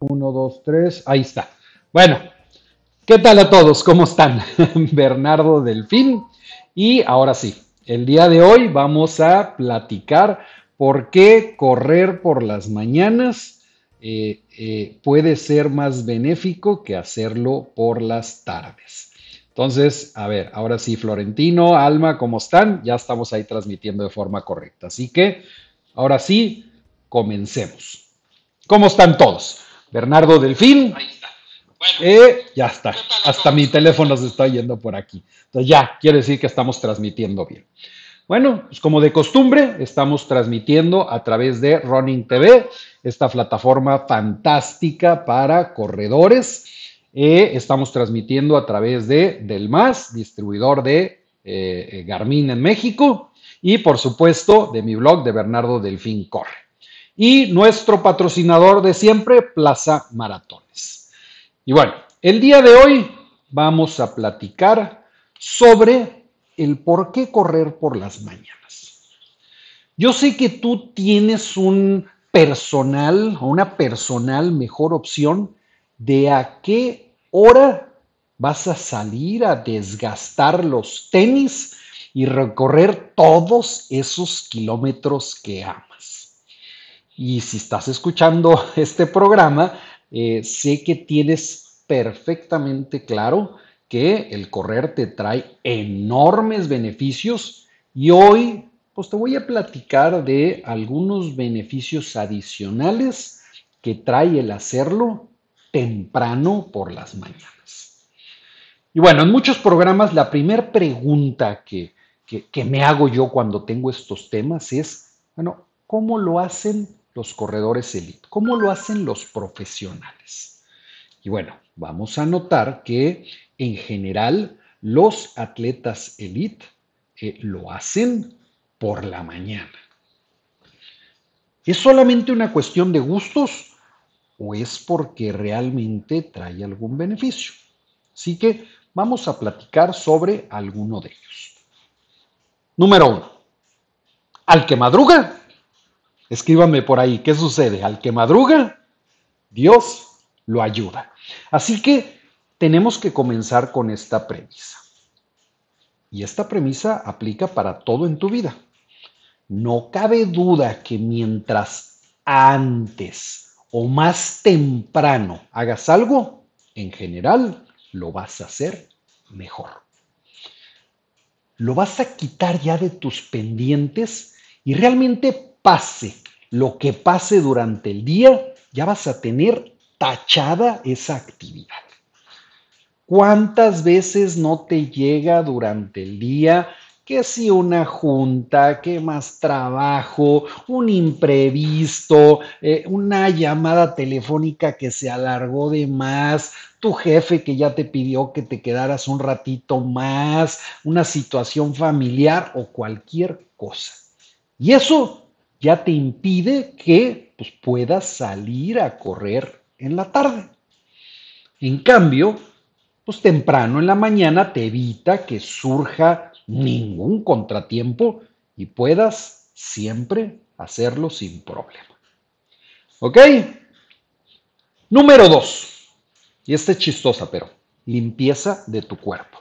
Uno, dos, tres. Ahí está. Bueno, ¿qué tal a todos? ¿Cómo están? Bernardo Delfín. Y ahora sí, el día de hoy vamos a platicar por qué correr por las mañanas eh, eh, puede ser más benéfico que hacerlo por las tardes. Entonces, a ver, ahora sí, Florentino, Alma, ¿cómo están? Ya estamos ahí transmitiendo de forma correcta. Así que, ahora sí, comencemos. ¿Cómo están todos? Bernardo Delfín. Ahí está. Eh, ya está. Hasta mi teléfono se está yendo por aquí. Entonces ya, quiere decir que estamos transmitiendo bien. Bueno, pues como de costumbre, estamos transmitiendo a través de Running TV, esta plataforma fantástica para corredores. Eh, estamos transmitiendo a través de Del Más, distribuidor de eh, Garmin en México, y por supuesto de mi blog de Bernardo Delfín Corre y nuestro patrocinador de siempre, Plaza Maratones. Y bueno, el día de hoy vamos a platicar sobre el por qué correr por las mañanas. Yo sé que tú tienes un personal o una personal mejor opción de a qué hora vas a salir a desgastar los tenis y recorrer todos esos kilómetros que amas. Y si estás escuchando este programa, eh, sé que tienes perfectamente claro que el correr te trae enormes beneficios y hoy pues te voy a platicar de algunos beneficios adicionales que trae el hacerlo temprano por las mañanas. Y bueno, en muchos programas la primera pregunta que, que me hago yo cuando tengo estos temas es, bueno, ¿cómo lo hacen los corredores elite? ¿Cómo lo hacen los profesionales? Y bueno, vamos a notar que en general los atletas elite eh, lo hacen por la mañana. ¿Es solamente una cuestión de gustos o es porque realmente trae algún beneficio? Así que vamos a platicar sobre alguno de ellos. Número uno, al que madruga Escríbame por ahí, ¿qué sucede? Al que madruga, Dios lo ayuda. Así que tenemos que comenzar con esta premisa. Y esta premisa aplica para todo en tu vida. No cabe duda que mientras antes o más temprano hagas algo, en general lo vas a hacer mejor. Lo vas a quitar ya de tus pendientes y realmente pase lo que pase durante el día, ya vas a tener tachada esa actividad. ¿Cuántas veces no te llega durante el día que si una junta, que más trabajo, un imprevisto, eh, una llamada telefónica que se alargó de más, tu jefe que ya te pidió que te quedaras un ratito más, una situación familiar o cualquier cosa? Y eso ya te impide que pues, puedas salir a correr en la tarde. En cambio, pues temprano en la mañana te evita que surja ningún contratiempo y puedas siempre hacerlo sin problema. ¿Ok? Número dos, y esta es chistosa, pero limpieza de tu cuerpo.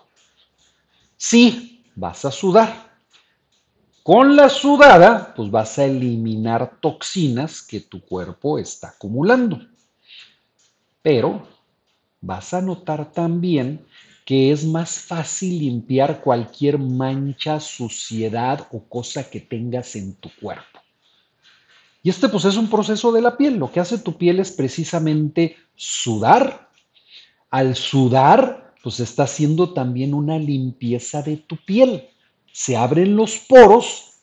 Sí, vas a sudar, con la sudada, pues vas a eliminar toxinas que tu cuerpo está acumulando. Pero vas a notar también que es más fácil limpiar cualquier mancha, suciedad o cosa que tengas en tu cuerpo. Y este pues es un proceso de la piel. Lo que hace tu piel es precisamente sudar. Al sudar, pues está haciendo también una limpieza de tu piel se abren los poros,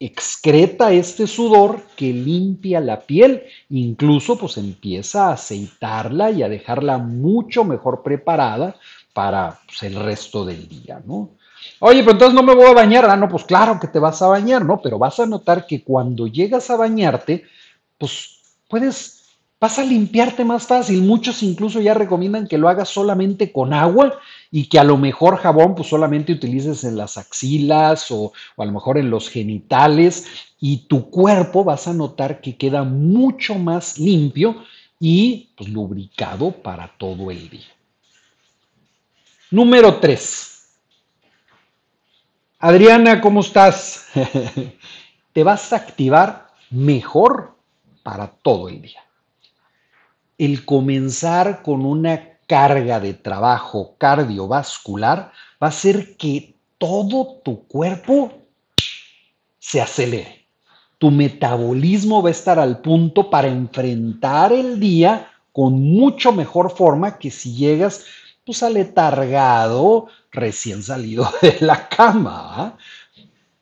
excreta este sudor que limpia la piel, incluso pues empieza a aceitarla y a dejarla mucho mejor preparada para pues, el resto del día, ¿no? Oye, pero entonces no me voy a bañar. Ah, no, pues claro que te vas a bañar, ¿no? Pero vas a notar que cuando llegas a bañarte, pues puedes, vas a limpiarte más fácil. Muchos incluso ya recomiendan que lo hagas solamente con agua y que a lo mejor jabón pues solamente utilices en las axilas o, a lo mejor en los genitales y tu cuerpo vas a notar que queda mucho más limpio y pues, lubricado para todo el día. Número 3. Adriana, ¿cómo estás? Te vas a activar mejor para todo el día. El comenzar con una carga de trabajo cardiovascular va a hacer que todo tu cuerpo se acelere. Tu metabolismo va a estar al punto para enfrentar el día con mucho mejor forma que si llegas pues aletargado, recién salido de la cama.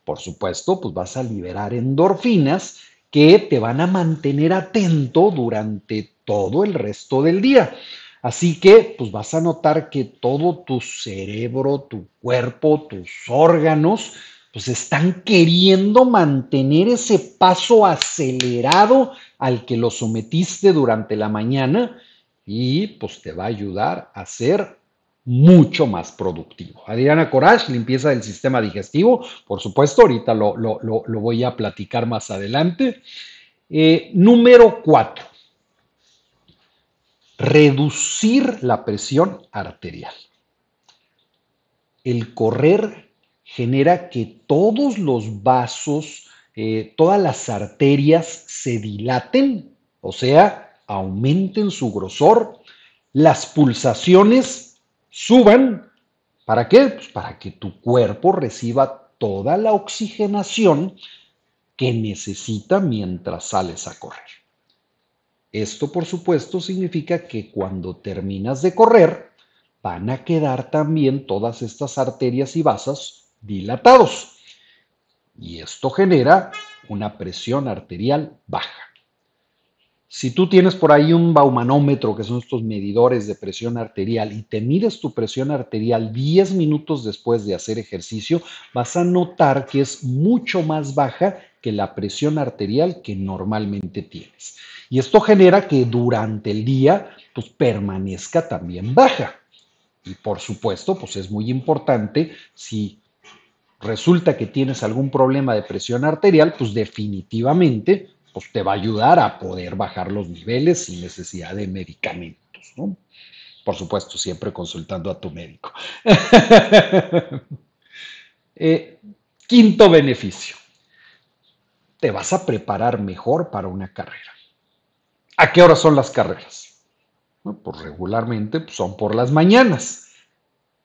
Por supuesto, pues vas a liberar endorfinas que te van a mantener atento durante todo el resto del día. Así que, pues vas a notar que todo tu cerebro, tu cuerpo, tus órganos, pues están queriendo mantener ese paso acelerado al que lo sometiste durante la mañana y pues te va a ayudar a ser mucho más productivo. Adriana Coraje, limpieza del sistema digestivo, por supuesto, ahorita lo, voy a platicar más adelante. Eh, número cuatro, reducir la presión arterial. El correr genera que todos los vasos, eh, todas las arterias se dilaten, o sea, aumenten su grosor, las pulsaciones suban. ¿Para qué? Pues para que tu cuerpo reciba toda la oxigenación que necesita mientras sales a correr. Esto, por supuesto, significa que cuando terminas de correr, van a quedar también todas estas arterias y vasas dilatados. Y esto genera una presión arterial baja. Si tú tienes por ahí un baumanómetro, que son estos medidores de presión arterial, y te mides tu presión arterial 10 minutos después de hacer ejercicio, vas a notar que es mucho más baja que la presión arterial que normalmente tienes. Y esto genera que durante el día pues permanezca también baja. Y por supuesto, pues es muy importante si resulta que tienes algún problema de presión arterial, pues definitivamente pues te va a ayudar a poder bajar los niveles sin necesidad de medicamentos, ¿no? Por supuesto, siempre consultando a tu médico. Eh, quinto beneficio, te vas a preparar mejor para una carrera. ¿A qué hora son las carreras? pues regularmente pues, son por las mañanas.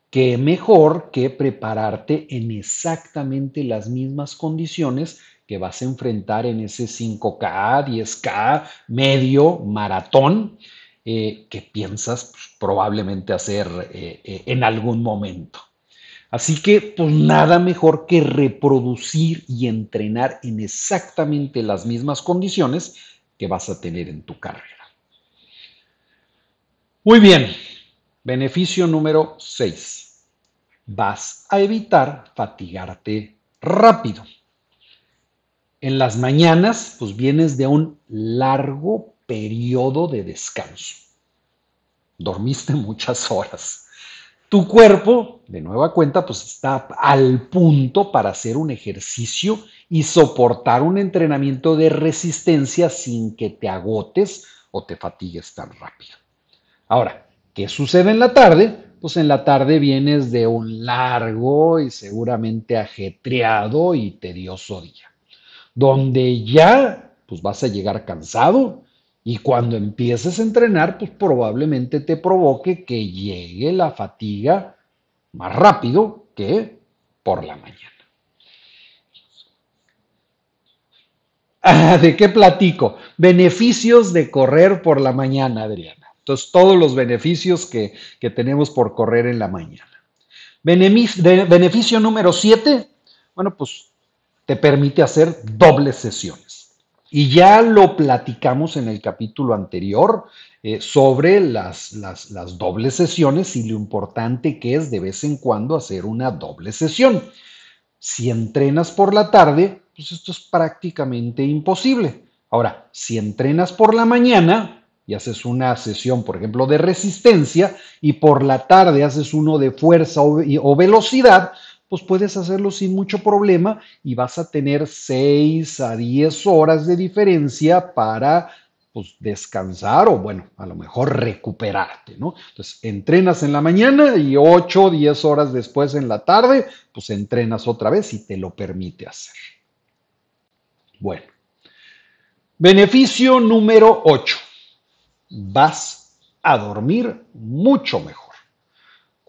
¿Qué mejor que prepararte en exactamente las mismas condiciones que vas a enfrentar en ese 5K, 10K, medio, maratón, eh, que piensas pues, probablemente hacer eh, eh, en algún momento? Así que, pues nada mejor que reproducir y entrenar en exactamente las mismas condiciones que vas a tener en tu carrera. Muy bien, beneficio número 6. Vas a evitar fatigarte rápido. En las mañanas, pues vienes de un largo periodo de descanso. Dormiste muchas horas. Tu cuerpo, de nueva cuenta, pues está al punto para hacer un ejercicio y soportar un entrenamiento de resistencia sin que te agotes o te fatigues tan rápido. Ahora, ¿qué sucede en la tarde? Pues en la tarde vienes de un largo y seguramente ajetreado y tedioso día, donde ya pues vas a llegar cansado y cuando empieces a entrenar, pues probablemente te provoque que llegue la fatiga más rápido que por la mañana. ¿De qué platico? Beneficios de correr por la mañana, Adriana. Entonces, todos los beneficios que, tenemos por correr en la mañana. Beneficio, número siete, bueno, pues te permite hacer dobles sesiones. Y ya lo platicamos en el capítulo anterior eh, sobre las, dobles sesiones y lo importante que es de vez en cuando hacer una doble sesión. Si entrenas por la tarde, pues esto es prácticamente imposible. Ahora, si entrenas por la mañana y haces una sesión, por ejemplo, de resistencia y por la tarde haces uno de fuerza o, velocidad, pues puedes hacerlo sin mucho problema y vas a tener 6 a 10 horas de diferencia para pues descansar o bueno, a lo mejor recuperarte, ¿no? Entonces, entrenas en la mañana y 8 o 10 horas después en la tarde, pues entrenas otra vez y te lo permite hacer. Bueno, beneficio número 8. Vas a dormir mucho mejor.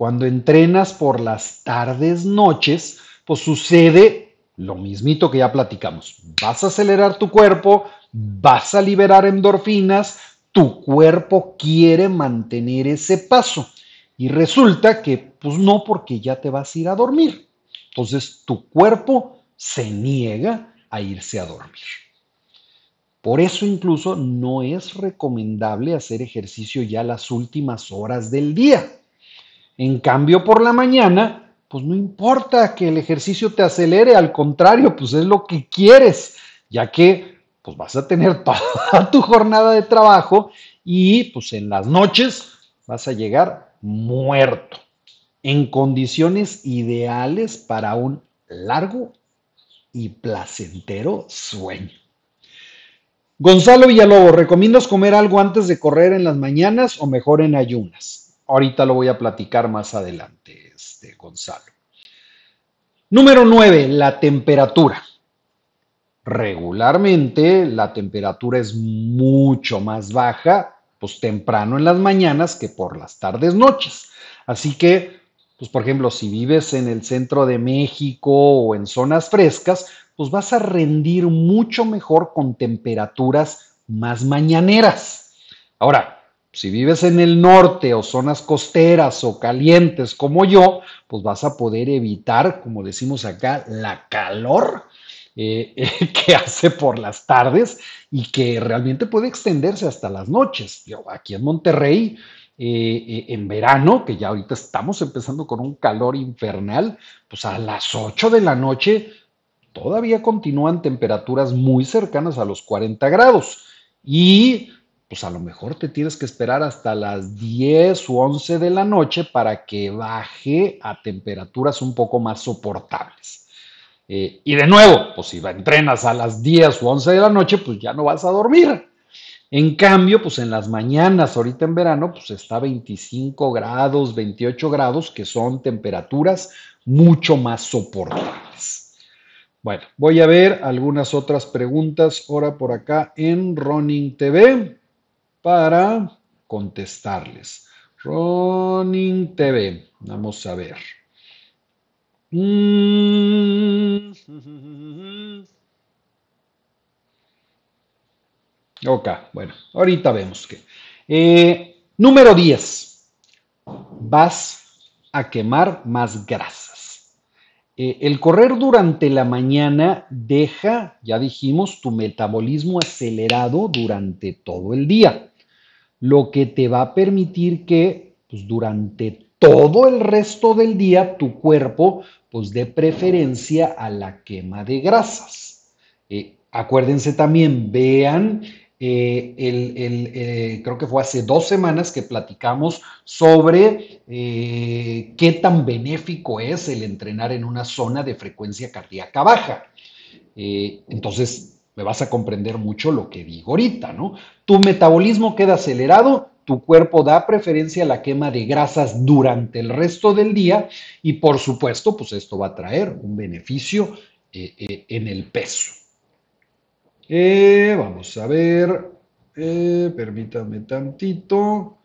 Cuando entrenas por las tardes, noches, pues sucede lo mismito que ya platicamos. Vas a acelerar tu cuerpo, vas a liberar endorfinas, tu cuerpo quiere mantener ese paso. Y resulta que, pues no, porque ya te vas a ir a dormir. Entonces, tu cuerpo se niega a irse a dormir. Por eso incluso no es recomendable hacer ejercicio ya las últimas horas del día. En cambio, por la mañana, pues no importa que el ejercicio te acelere, al contrario, pues es lo que quieres, ya que pues vas a tener toda tu jornada de trabajo y pues en las noches vas a llegar muerto, en condiciones ideales para un largo y placentero sueño. Gonzalo Villalobos, ¿recomiendas comer algo antes de correr en las mañanas o mejor en ayunas? Ahorita lo voy a platicar más adelante, este, Gonzalo. Número 9, la temperatura regularmente la temperatura es mucho más baja, pues temprano en las mañanas que por las tardes, noches. Así que, pues por ejemplo, si vives en el centro de México o en zonas frescas, pues vas a rendir mucho mejor con temperaturas más mañaneras. Ahora, si vives en el norte o zonas costeras o calientes como yo, pues vas a poder evitar, como decimos acá, la calor eh, que hace por las tardes y que realmente puede extenderse hasta las noches. Yo, aquí en Monterrey, eh, eh, en verano, que ya ahorita estamos empezando con un calor infernal, pues a las 8 de la noche todavía continúan temperaturas muy cercanas a los 40 grados. Y pues a lo mejor te tienes que esperar hasta las 10 u 11 de la noche para que baje a temperaturas un poco más soportables. Eh, y de nuevo, pues si entrenas a las 10 o 11 de la noche, pues ya no vas a dormir. En cambio, pues en las mañanas, ahorita en verano, pues está 25 grados, 28 grados, que son temperaturas mucho más soportables. Bueno, voy a ver algunas otras preguntas ahora por acá en Running TV para contestarles. Running TV, vamos a ver. Mm. Ok, bueno, ahorita vemos que. Eh, número 10. Vas a quemar más grasas. Eh, el correr durante la mañana deja, ya dijimos, tu metabolismo acelerado durante todo el día, lo que te va a permitir que pues, durante todo el resto del día tu cuerpo pues de preferencia a la quema de grasas. Eh, acuérdense también, vean, eh, el, eh, creo que fue hace dos semanas que platicamos sobre qué tan benéfico es el entrenar en una zona de frecuencia cardíaca baja. entonces, me vas a comprender mucho lo que digo ahorita, ¿no? Tu metabolismo queda acelerado tu cuerpo da preferencia a la quema de grasas durante el resto del día y por supuesto, pues esto va a traer un beneficio eh, eh, en el peso. Eh, vamos a ver, permítanme tantito.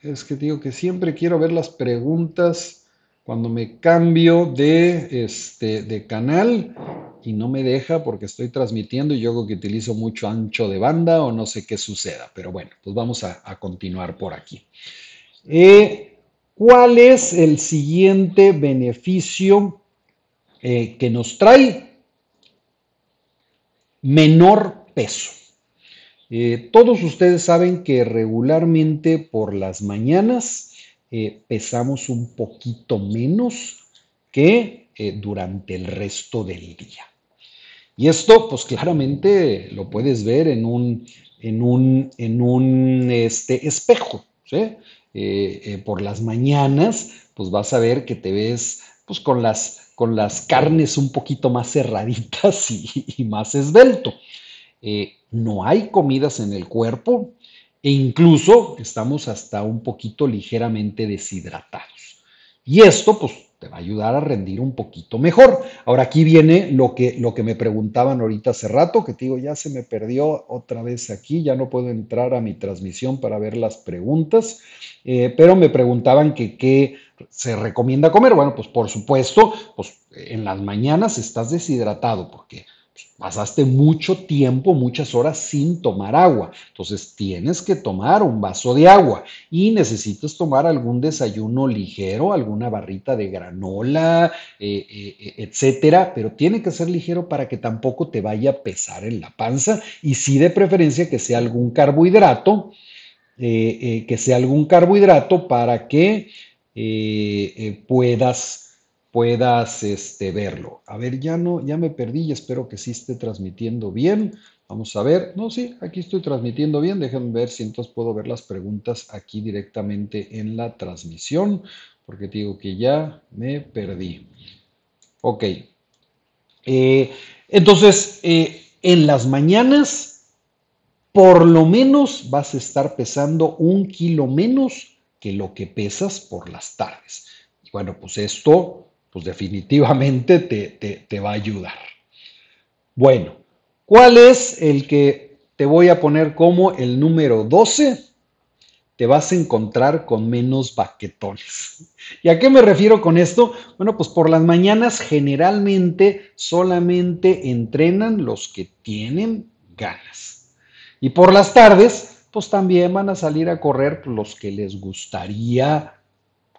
Es que digo que siempre quiero ver las preguntas cuando me cambio de, este, de canal y no me deja porque estoy transmitiendo y yo creo que utilizo mucho ancho de banda o no sé qué suceda, pero bueno, pues vamos a, continuar por aquí. Eh, ¿Cuál es el siguiente beneficio eh, que nos trae? Menor peso. Eh, todos ustedes saben que regularmente por las mañanas pesamos un poquito menos que durante el resto del día. Y esto, pues claramente lo puedes ver en un, en un, en un este, espejo. Eh, eh, por las mañanas, pues vas a ver que te ves pues, con, las, con las carnes un poquito más cerraditas y, más esbelto. eh, no hay comidas en el cuerpo e incluso estamos hasta un poquito ligeramente deshidratados. Y esto pues te va a ayudar a rendir un poquito mejor. Ahora aquí viene lo que, lo que me preguntaban ahorita hace rato, que te digo, ya se me perdió otra vez aquí, ya no puedo entrar a mi transmisión para ver las preguntas, eh, pero me preguntaban que qué se recomienda comer. Bueno, pues por supuesto, pues en las mañanas estás deshidratado porque pasaste mucho tiempo, muchas horas sin tomar agua. Entonces tienes que tomar un vaso de agua y necesitas tomar algún desayuno ligero, alguna barrita de granola, eh, eh, etcétera, pero tiene que ser ligero para que tampoco te vaya a pesar en la panza y sí de preferencia que sea algún carbohidrato, eh, que sea algún carbohidrato para que puedas puedas este, verlo. A ver, ya no, ya me perdí y espero que sí esté transmitiendo bien. Vamos a ver. No, sí, aquí estoy transmitiendo bien. Déjenme ver si entonces puedo ver las preguntas aquí directamente en la transmisión, porque digo que ya me perdí. Ok. Eh, entonces, eh, en las mañanas, por lo menos vas a estar pesando un kilo menos que lo que pesas por las tardes. Y bueno, pues esto pues definitivamente te, va a ayudar. Bueno, ¿cuál es el que te voy a poner como el número 12? Te vas a encontrar con menos baquetones. ¿Y a qué me refiero con esto? Bueno, pues por las mañanas generalmente solamente entrenan los que tienen ganas. Y por las tardes, pues también van a salir a correr los que les gustaría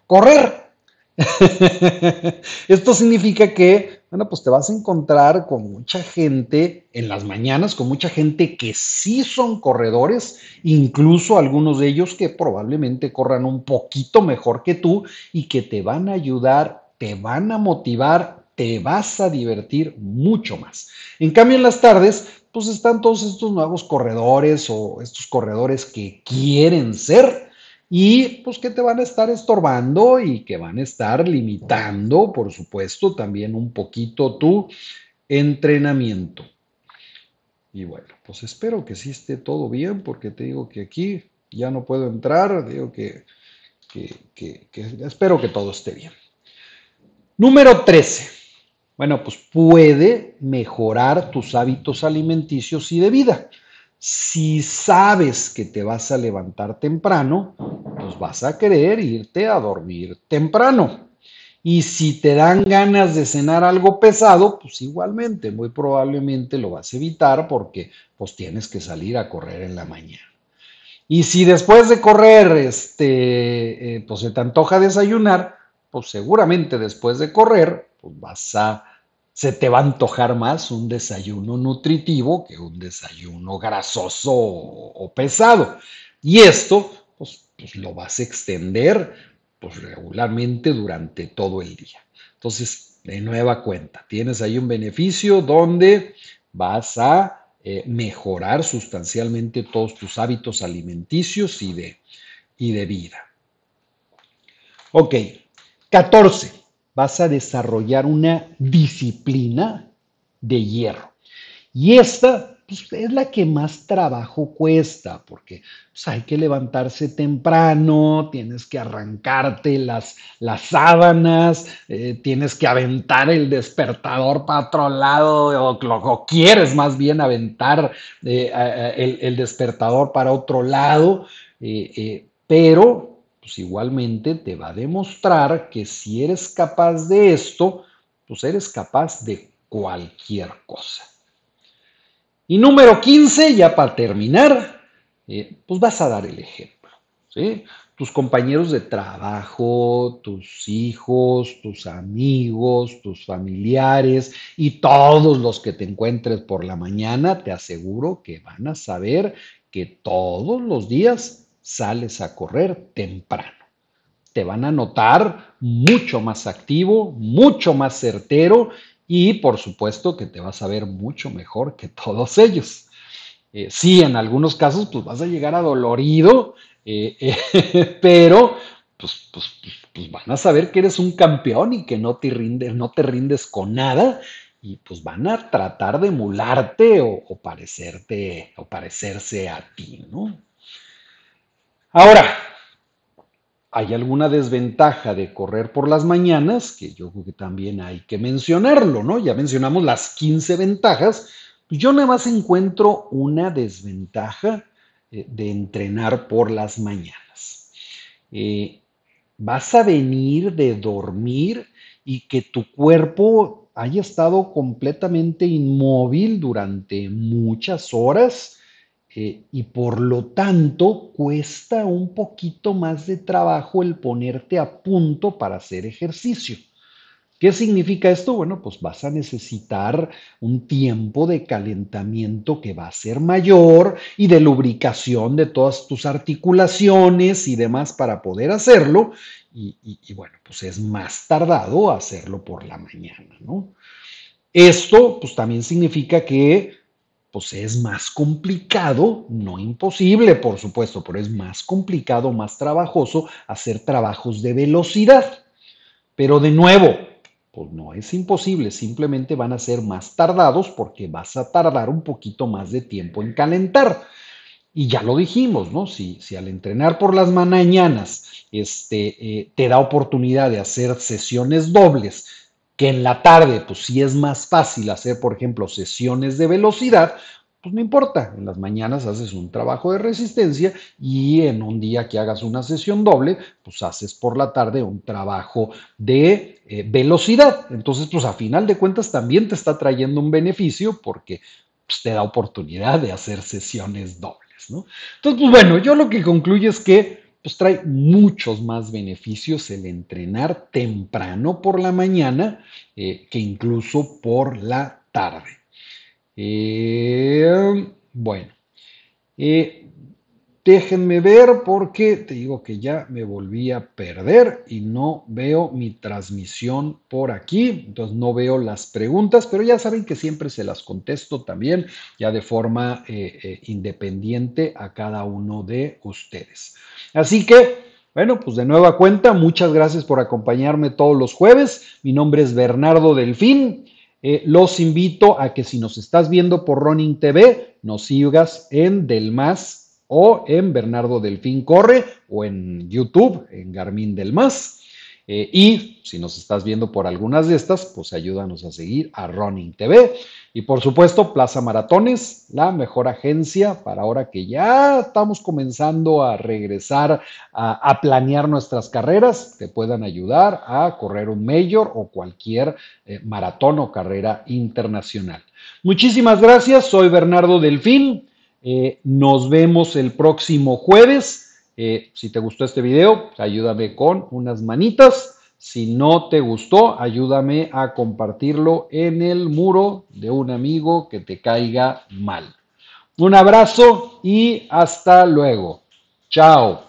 correr. Esto significa que, bueno, pues te vas a encontrar con mucha gente en las mañanas, con mucha gente que sí son corredores, incluso algunos de ellos que probablemente corran un poquito mejor que tú y que te van a ayudar, te van a motivar, te vas a divertir mucho más. En cambio, en las tardes, pues están todos estos nuevos corredores o estos corredores que quieren ser y pues que te van a estar estorbando y que van a estar limitando, por supuesto, también un poquito tu entrenamiento. Y bueno, pues espero que sí esté todo bien, porque te digo que aquí ya no puedo entrar, digo que, que, espero que todo esté bien. Número 13. Bueno, pues puede mejorar tus hábitos alimenticios y de vida. Si sabes que te vas a levantar temprano, pues vas a querer irte a dormir temprano. Y si te dan ganas de cenar algo pesado, pues igualmente, muy probablemente lo vas a evitar porque pues tienes que salir a correr en la mañana. Y si después de correr, este, eh, pues se te antoja desayunar, pues seguramente después de correr, pues vas a se te va a antojar más un desayuno nutritivo que un desayuno grasoso o, pesado. Y esto, pues, pues, lo vas a extender pues, regularmente durante todo el día. Entonces, de nueva cuenta, tienes ahí un beneficio donde vas a eh, mejorar sustancialmente todos tus hábitos alimenticios y de, y de vida. Ok, 14 vas a desarrollar una disciplina de hierro. Y esta pues, es la que más trabajo cuesta, porque pues, hay que levantarse temprano, tienes que arrancarte las, las sábanas, eh, tienes que aventar el despertador para otro lado, o, quieres más bien aventar eh, el, despertador para otro lado, eh, pero pues igualmente te va a demostrar que si eres capaz de esto, pues eres capaz de cualquier cosa. Y número 15, ya para terminar, eh, pues vas a dar el ejemplo. Tus compañeros de trabajo, tus hijos, tus amigos, tus familiares y todos los que te encuentres por la mañana, te aseguro que van a saber que todos los días sales a correr temprano. Te van a notar mucho más activo, mucho más certero y por supuesto que te vas a ver mucho mejor que todos ellos. Eh, sí, en algunos casos pues vas a llegar adolorido, eh, eh, pero pues, pues, pues, van a saber que eres un campeón y que no te rindes, no te rindes con nada y pues van a tratar de emularte o, parecerte o parecerse a ti, ¿no? Ahora, hay alguna desventaja de correr por las mañanas, que yo creo que también hay que mencionarlo, ¿no? Ya mencionamos las 15 ventajas, pues yo nada más encuentro una desventaja eh, de entrenar por las mañanas. Eh, vas a venir de dormir y que tu cuerpo haya estado completamente inmóvil durante muchas horas eh, y por lo tanto cuesta un poquito más de trabajo el ponerte a punto para hacer ejercicio. ¿Qué significa esto? Bueno, pues vas a necesitar un tiempo de calentamiento que va a ser mayor y de lubricación de todas tus articulaciones y demás para poder hacerlo. Y, bueno, pues es más tardado hacerlo por la mañana, ¿no? Esto pues también significa que pues es más complicado, no imposible, por supuesto, pero es más complicado, más trabajoso hacer trabajos de velocidad. Pero de nuevo, pues no es imposible, simplemente van a ser más tardados porque vas a tardar un poquito más de tiempo en calentar. Y ya lo dijimos, ¿no? Si, si al entrenar por las mañanas este, eh, te da oportunidad de hacer sesiones dobles, que en la tarde, pues sí es más fácil hacer, por ejemplo, sesiones de velocidad, pues no importa, en las mañanas haces un trabajo de resistencia y en un día que hagas una sesión doble, pues haces por la tarde un trabajo de eh, velocidad. Entonces, pues a final de cuentas también te está trayendo un beneficio porque pues, te da oportunidad de hacer sesiones dobles, ¿no? Entonces, pues bueno, yo lo que concluyo es que pues trae muchos más beneficios el entrenar temprano por la mañana eh, que incluso por la tarde. Eh, bueno, eh, déjenme ver porque te digo que ya me volví a perder y no veo mi transmisión por aquí, entonces no veo las preguntas, pero ya saben que siempre se las contesto también ya de forma eh, independiente a cada uno de ustedes. Así que, bueno, pues de nueva cuenta, muchas gracias por acompañarme todos los jueves. Mi nombre es Bernardo Delfín. Eh, los invito a que si nos estás viendo por Running TV, nos sigas en Del Más o en Bernardo Delfín Corre o en YouTube, en Garmin Del Más. Eh, y si nos estás viendo por algunas de estas, pues ayúdanos a seguir a Running TV. Y por supuesto, Plaza Maratones, la mejor agencia para ahora que ya estamos comenzando a regresar a, planear nuestras carreras, que puedan ayudar a correr un mayor o cualquier eh, maratón o carrera internacional. Muchísimas gracias, soy Bernardo Delfín. Eh, nos vemos el próximo jueves. Eh, si te gustó este video, ayúdame con unas manitas. Si no te gustó, ayúdame a compartirlo en el muro de un amigo que te caiga mal. Un abrazo y hasta luego. Chao.